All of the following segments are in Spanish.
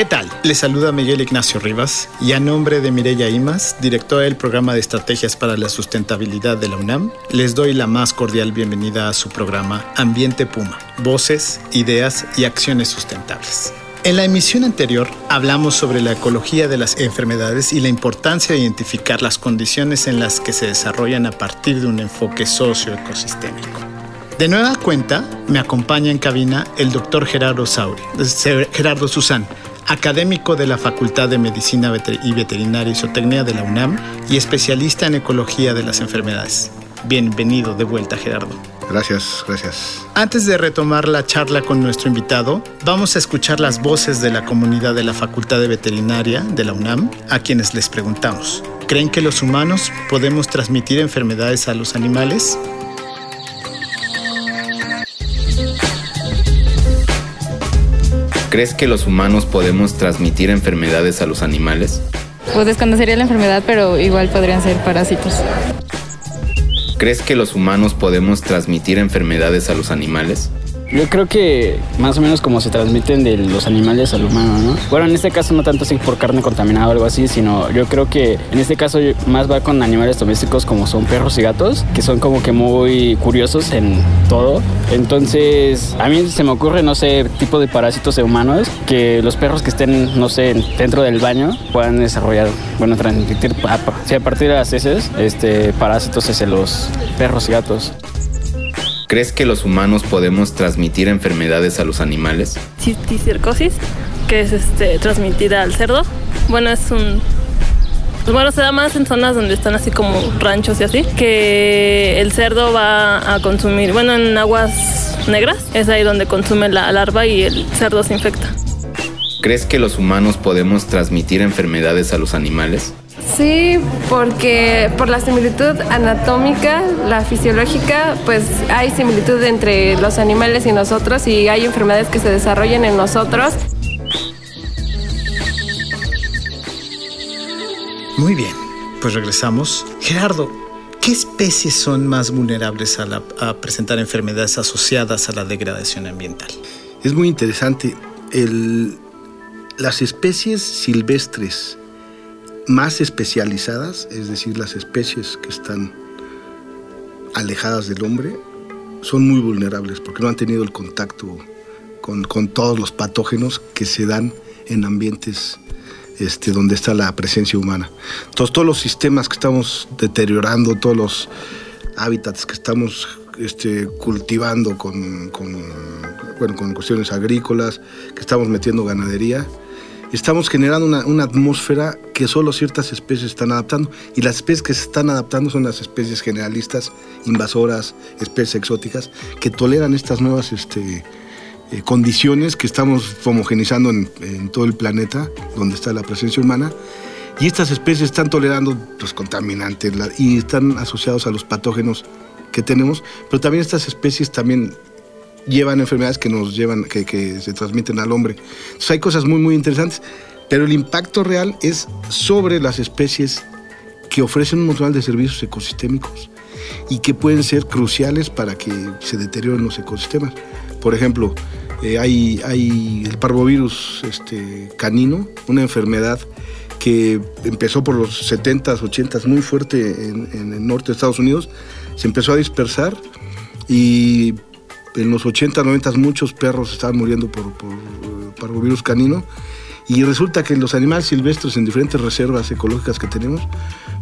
¿Qué tal? Les saluda Miguel Ignacio Rivas y a nombre de Mireya Imas, directora del programa de estrategias para la sustentabilidad de la UNAM, les doy la más cordial bienvenida a su programa Ambiente Puma, voces, ideas y acciones sustentables. En la emisión anterior hablamos sobre la ecología de las enfermedades y la importancia de identificar las condiciones en las que se desarrollan a partir de un enfoque socioecosistémico. De nueva cuenta, me acompaña en cabina el doctor Gerardo Sauri, Gerardo Susán, académico de la Facultad de Medicina y Veterinaria y Zootecnia de la UNAM y especialista en ecología de las enfermedades. Bienvenido de vuelta, Gerardo. Gracias, gracias. Antes de retomar la charla con nuestro invitado, vamos a escuchar las voces de la comunidad de la Facultad de Veterinaria de la UNAM, a quienes les preguntamos, ¿creen que los humanos podemos transmitir enfermedades a los animales? ¿Crees que los humanos podemos transmitir enfermedades a los animales? Pues desconocería la enfermedad, pero igual podrían ser parásitos. ¿Crees que los humanos podemos transmitir enfermedades a los animales? Yo creo que más o menos como se transmiten de los animales al humano, ¿no? Bueno, en este caso no tanto así por carne contaminada o algo así, sino yo creo que en este caso más va con animales domésticos como son perros y gatos, que son como que muy curiosos en todo. Entonces, a mí se me ocurre, no sé, tipo de parásitos de humanos, que los perros que estén, no sé, dentro del baño puedan desarrollar, bueno, transmitir, a, a partir de las heces, este, parásitos hacia los perros y gatos. ¿Crees que los humanos podemos transmitir enfermedades a los animales? Cisticercosis, que es este, transmitida al cerdo. Bueno, es un bueno, se da más en zonas donde están así como ranchos y así, que el cerdo va a consumir, bueno, en aguas negras, es ahí donde consume la larva y el cerdo se infecta. ¿Crees que los humanos podemos transmitir enfermedades a los animales? Sí, porque por la similitud anatómica, la fisiológica, pues hay similitud entre los animales y nosotros y hay enfermedades que se desarrollan en nosotros. Muy bien, pues regresamos. Gerardo, ¿qué especies son más vulnerables a, a presentar enfermedades asociadas a la degradación ambiental? Es muy interesante. El, las especies silvestres más especializadas, es decir, las especies que están alejadas del hombre, son muy vulnerables porque no han tenido el contacto con, todos los patógenos que se dan en ambientes este, donde está la presencia humana. Entonces, todos los sistemas que estamos deteriorando, todos los hábitats que estamos este, cultivando con, con, bueno, con cuestiones agrícolas, que estamos metiendo ganadería, estamos generando una, atmósfera que solo ciertas especies están adaptando. Y las especies que se están adaptando son las especies generalistas, invasoras, especies exóticas, que toleran estas nuevas este, eh, condiciones que estamos homogenizando en, todo el planeta, donde está la presencia humana. Y estas especies están tolerando los contaminantes y están asociados a los patógenos que tenemos, pero también estas especies también llevan enfermedades que nos llevan, que, se transmiten al hombre. Entonces hay cosas muy, muy interesantes, pero el impacto real es sobre las especies que ofrecen un montón de servicios ecosistémicos y que pueden ser cruciales para que se deterioren los ecosistemas. Por ejemplo, eh, hay, hay, el parvovirus este, canino, una enfermedad que empezó por los 70s, 80s muy fuerte en, en el norte de Estados Unidos, se empezó a dispersar y en los 80, 90 muchos perros estaban muriendo por, por eh, parvovirus canino. Y resulta que los animales silvestres en diferentes reservas ecológicas que tenemos,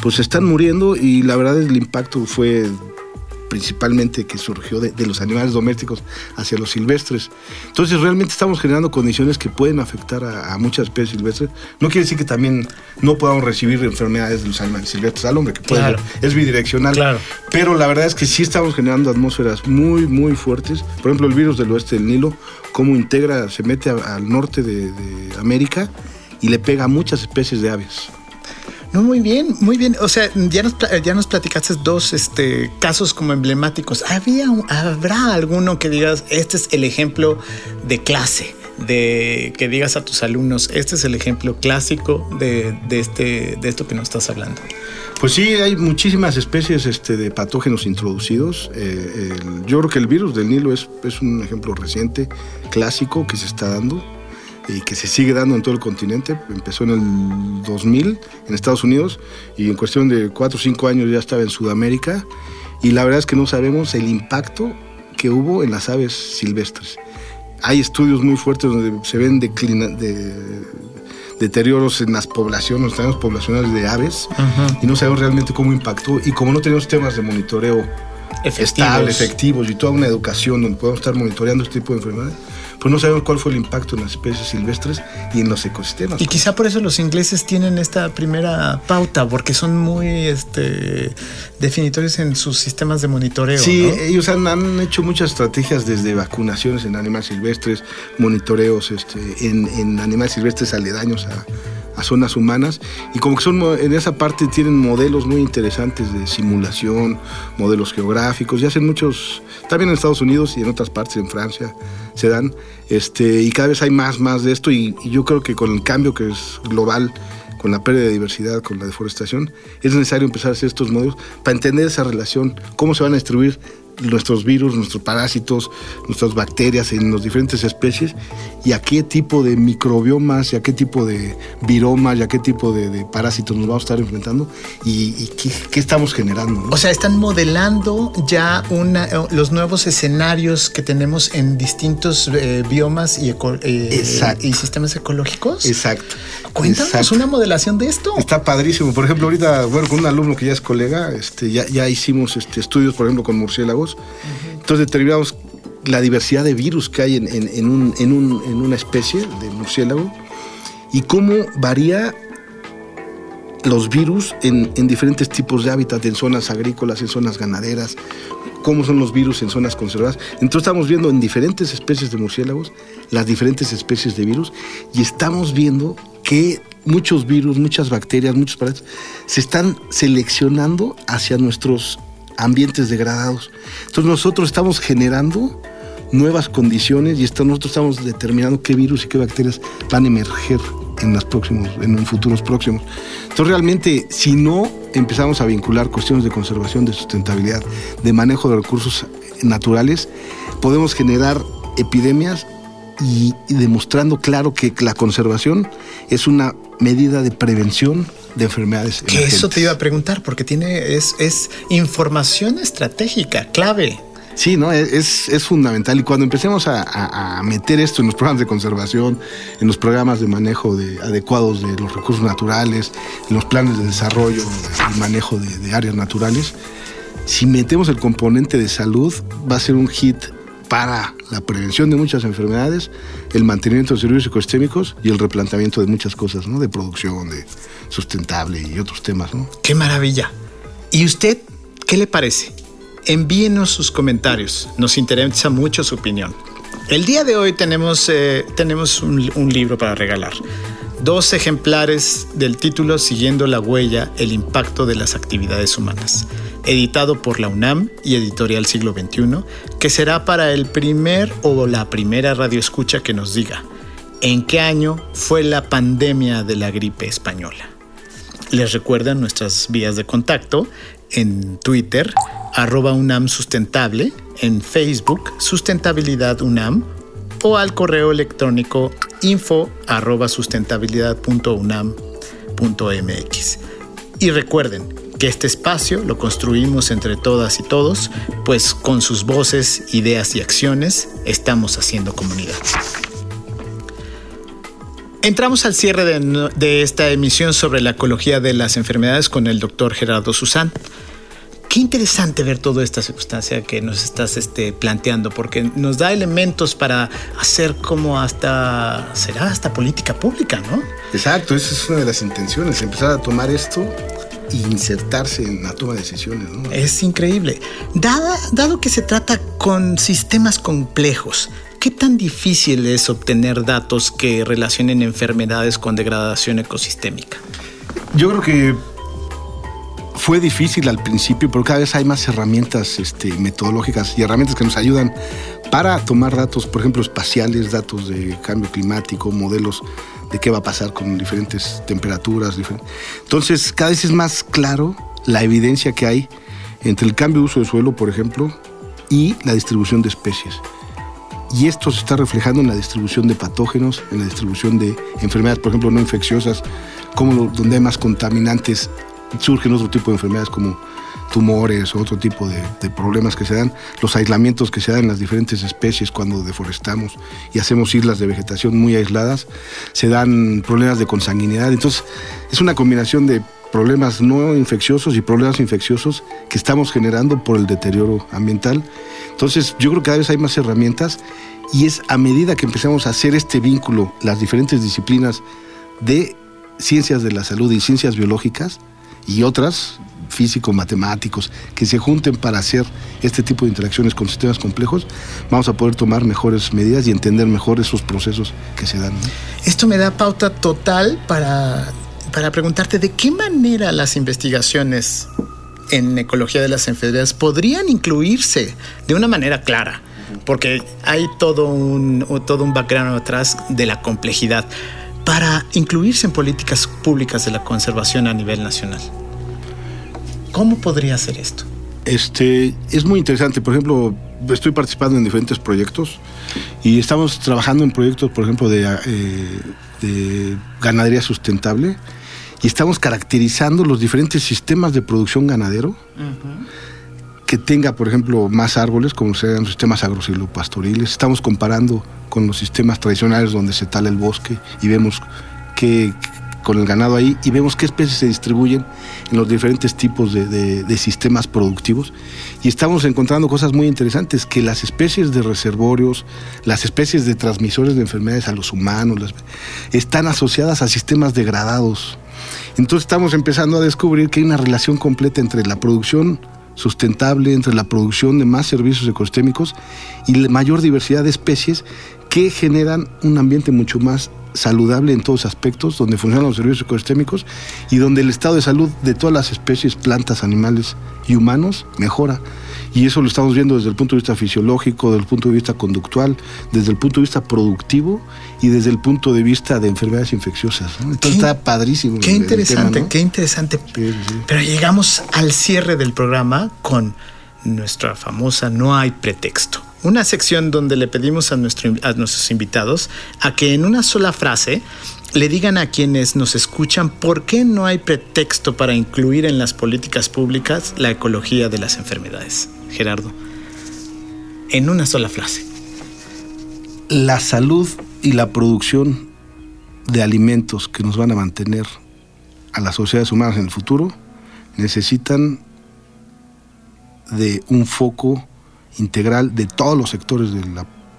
pues están muriendo y la verdad el impacto fue principalmente que surgió de, de, los animales domésticos hacia los silvestres. Entonces realmente estamos generando condiciones que pueden afectar a, a, muchas especies silvestres. No quiere decir que también no podamos recibir enfermedades de los animales silvestres al hombre, que puede Claro. ser, es bidireccional. Claro. Pero la verdad es que sí estamos generando atmósferas muy, muy fuertes. Por ejemplo, el virus del oeste del Nilo, cómo integra, se mete a- al norte de, de América y le pega a muchas especies de aves. No, muy bien, muy bien. O sea, ya nos, ya nos platicaste dos este, casos como emblemáticos. ¿Había, ¿Habrá alguno que digas, este es el ejemplo de clase? De que digas a tus alumnos, este es el ejemplo clásico de, de este, de esto que nos estás hablando. Pues sí, hay muchísimas especies este, de patógenos introducidos. Eh, yo creo que el virus del Nilo es, es un ejemplo reciente, clásico, que se está dando y que se sigue dando en todo el continente. Empezó en el 2000 en Estados Unidos y en cuestión de 4 o 5 años ya estaba en Sudamérica. Y la verdad es que no sabemos el impacto que hubo en las aves silvestres. Hay estudios muy fuertes donde se ven declina- de- deterioros en las poblaciones, los tamaños poblacionales de aves y no sabemos realmente cómo impactó y como no tenemos temas de monitoreo Efectivos. estable, efectivos y toda una educación donde podamos estar monitoreando este tipo de enfermedades, pues no sabemos cuál fue el impacto en las especies silvestres y en los ecosistemas. Y quizá por eso los ingleses tienen esta primera pauta, porque son muy este, definitorios en sus sistemas de monitoreo. Sí, ¿no? ellos han, han hecho muchas estrategias desde vacunaciones en animales silvestres, monitoreos este, en, en animales silvestres aledaños a, a zonas humanas y como que son en esa parte tienen modelos muy interesantes de simulación, modelos geográficos y hacen muchos, también en Estados Unidos y en otras partes, en Francia, se dan este, y cada vez hay más, más de esto y, y yo creo que con el cambio que es global con la pérdida de diversidad, con la deforestación, es necesario empezar a hacer estos modelos para entender esa relación, cómo se van a distribuir nuestros virus, nuestros parásitos, nuestras bacterias en las diferentes especies y a qué tipo de microbiomas y a qué tipo de viromas y a qué tipo de, de parásitos nos vamos a estar enfrentando y, y qué, qué estamos generando. ¿no? O sea, están modelando ya una, eh, los nuevos escenarios que tenemos en distintos eh, biomas y, eco- eh, y sistemas ecológicos. Exacto. Cuéntanos Exacto. una modelación de esto. Está padrísimo. Por ejemplo, ahorita, bueno, con un alumno que ya es colega, este, ya, ya hicimos este, estudios, por ejemplo, con murciélagos. Entonces determinamos la diversidad de virus que hay en, en- en un- en un- en una especie de murciélago y cómo varía los virus en, en diferentes tipos de hábitat, en zonas agrícolas, en zonas ganaderas, cómo son los virus en zonas conservadas. Entonces estamos viendo en diferentes especies de murciélagos las diferentes especies de virus y estamos viendo que muchos virus, muchas bacterias, muchos parásitos se están seleccionando hacia nuestros ambientes degradados. Entonces nosotros estamos generando nuevas condiciones y esto- nosotros estamos determinando qué virus y qué bacterias van a emerger en los próximos, en un futuros próximos. Entonces realmente, si no empezamos a vincular cuestiones de conservación, de sustentabilidad, de manejo de recursos naturales, podemos generar epidemias y demostrando claro que la conservación es una medida de prevención de enfermedades. Que eso te iba a preguntar, porque tiene, es, es información estratégica, clave. Sí, ¿no? Es, es fundamental. Y cuando empecemos a, a- a meter esto en los programas de conservación, en los programas de manejo de, adecuados de los recursos naturales, en los planes de desarrollo y manejo de, de áreas naturales, si metemos el componente de salud, va a ser un hit para la prevención de muchas enfermedades, el mantenimiento de servicios ecosistémicos y el replanteamiento de muchas cosas, ¿no? De producción, de sustentable y otros temas, ¿no? Qué maravilla. ¿Y usted qué le parece? Envíenos sus comentarios. Nos interesa mucho su opinión. El día de hoy tenemos, eh, tenemos un, un libro para regalar. Dos ejemplares del título Siguiendo la huella, el impacto de las actividades humanas, editado por la UNAM y Editorial Siglo XXI, que será para el primer o la primera radioescucha que nos diga en qué año fue la pandemia de la gripe española. Les recuerdan nuestras vías de contacto en Twitter, arroba UNAM Sustentable, en Facebook, Sustentabilidad UNAM, o al correo electrónico info arroba sustentabilidad.unam.mx. Y recuerden que este espacio lo construimos entre todas y todos, pues con sus voces, ideas y acciones estamos haciendo comunidad. Entramos al cierre de, de esta emisión sobre la ecología de las enfermedades con el doctor Gerardo Susán, Qué interesante ver toda esta circunstancia que nos estás este, planteando, porque nos da elementos para hacer como hasta, será hasta política pública, ¿no? Exacto, esa es una de las intenciones, empezar a tomar esto e insertarse en la toma de decisiones. ¿no? Es increíble. Dada, dado que se trata con sistemas complejos, ¿qué tan difícil es obtener datos que relacionen enfermedades con degradación ecosistémica? Yo creo que fue difícil al principio, pero cada vez hay más herramientas este, metodológicas y herramientas que nos ayudan para tomar datos, por ejemplo, espaciales, datos de cambio climático, modelos de qué va a pasar con diferentes temperaturas. Entonces, cada vez es más claro la evidencia que hay entre el cambio de uso de suelo, por ejemplo, y la distribución de especies. Y esto se está reflejando en la distribución de patógenos, en la distribución de enfermedades, por ejemplo, no infecciosas, como donde hay más contaminantes surgen otro tipo de enfermedades como tumores o otro tipo de, problemas que se dan, los aislamientos que se dan en las diferentes especies cuando deforestamos y hacemos islas de vegetación muy aisladas, se dan problemas de consanguinidad. Entonces, es una combinación de problemas no infecciosos y problemas infecciosos que estamos generando por el deterioro ambiental. Entonces, yo creo que cada vez hay más herramientas y es a medida que empezamos a hacer este vínculo, las diferentes disciplinas de ciencias de la salud y ciencias biológicas, y otras, físico-matemáticos, que se junten para hacer este tipo de interacciones con sistemas complejos, vamos a poder tomar mejores medidas y entender mejor esos procesos que se dan. Esto me da pauta total para, para preguntarte de qué manera las investigaciones en ecología de las enfermedades podrían incluirse de una manera clara, porque hay todo un, todo un background atrás de la complejidad para incluirse en políticas públicas de la conservación a nivel nacional. ¿Cómo podría ser esto? Este, es muy interesante. Por ejemplo, estoy participando en diferentes proyectos y estamos trabajando en proyectos, por ejemplo, de, eh, ganadería sustentable y estamos caracterizando los diferentes sistemas de producción ganadero que tenga, por ejemplo, más árboles, como sean sistemas agrosilopastoriles. Estamos comparando con los sistemas tradicionales donde se tala el bosque y vemos que con el ganado ahí y vemos qué especies se distribuyen en los diferentes tipos de, sistemas productivos y estamos encontrando cosas muy interesantes, que las especies de reservorios, las especies de transmisores de enfermedades a los humanos, están asociadas a sistemas degradados. Entonces estamos empezando a descubrir que hay una relación completa entre la producción sustentable, entre la producción de más servicios ecosistémicos y la mayor diversidad de especies que generan un ambiente mucho más saludable en todos aspectos, donde funcionan los servicios ecosistémicos y donde el estado de salud de todas las especies, plantas, animales y humanos mejora. Y eso lo estamos viendo desde el punto de vista fisiológico, desde el punto de vista conductual, desde el punto de vista productivo y desde el punto de vista de enfermedades infecciosas. Entonces está padrísimo. Qué interesante, qué interesante. Pero llegamos al cierre del programa con nuestra famosa No hay pretexto una sección donde le pedimos a, nuestro, a nuestros invitados a que en una sola frase le digan a quienes nos escuchan por qué no hay pretexto para incluir en las políticas públicas la ecología de las enfermedades. Gerardo, en una sola frase. La salud y la producción de alimentos que nos van a mantener a las sociedades humanas en el futuro necesitan de un foco integral de todos los sectores del,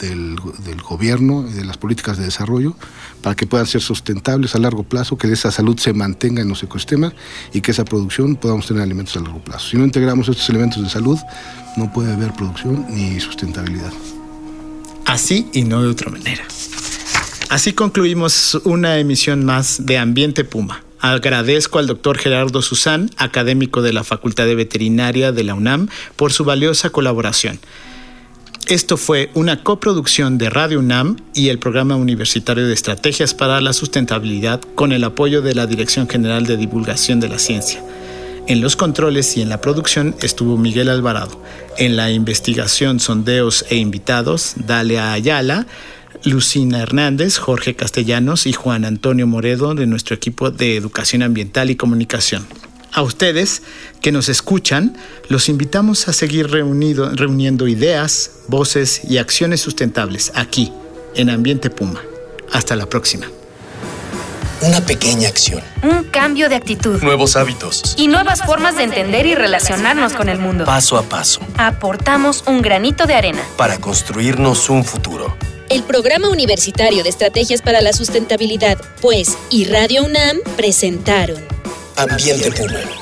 del, gobierno y de las políticas de desarrollo para que puedan ser sustentables a largo plazo, que esa salud se mantenga en los ecosistemas y que esa producción podamos tener alimentos a largo plazo. Si no integramos estos elementos de salud, no puede haber producción ni sustentabilidad. Así y no de otra manera. Así concluimos una emisión más de Ambiente Puma. Agradezco al doctor Gerardo Susán, académico de la Facultad de Veterinaria de la UNAM, por su valiosa colaboración. Esto fue una coproducción de Radio UNAM y el Programa Universitario de Estrategias para la Sustentabilidad con el apoyo de la Dirección General de Divulgación de la Ciencia. En los controles y en la producción estuvo Miguel Alvarado. En la investigación, sondeos e invitados, Dalia Ayala, Lucina Hernández, Jorge Castellanos y Juan Antonio Moredo de nuestro equipo de Educación Ambiental y Comunicación. A ustedes que nos escuchan, los invitamos a seguir reunido, reuniendo ideas, voces y acciones sustentables aquí, en Ambiente Puma. Hasta la próxima. Una pequeña acción. Un cambio de actitud. Nuevos hábitos. Y nuevas formas de entender y relacionarnos con el mundo. Paso a paso. Aportamos un granito de arena. Para construirnos un futuro. El Programa Universitario de Estrategias para la Sustentabilidad, pues, y Radio UNAM presentaron Ambiente Público.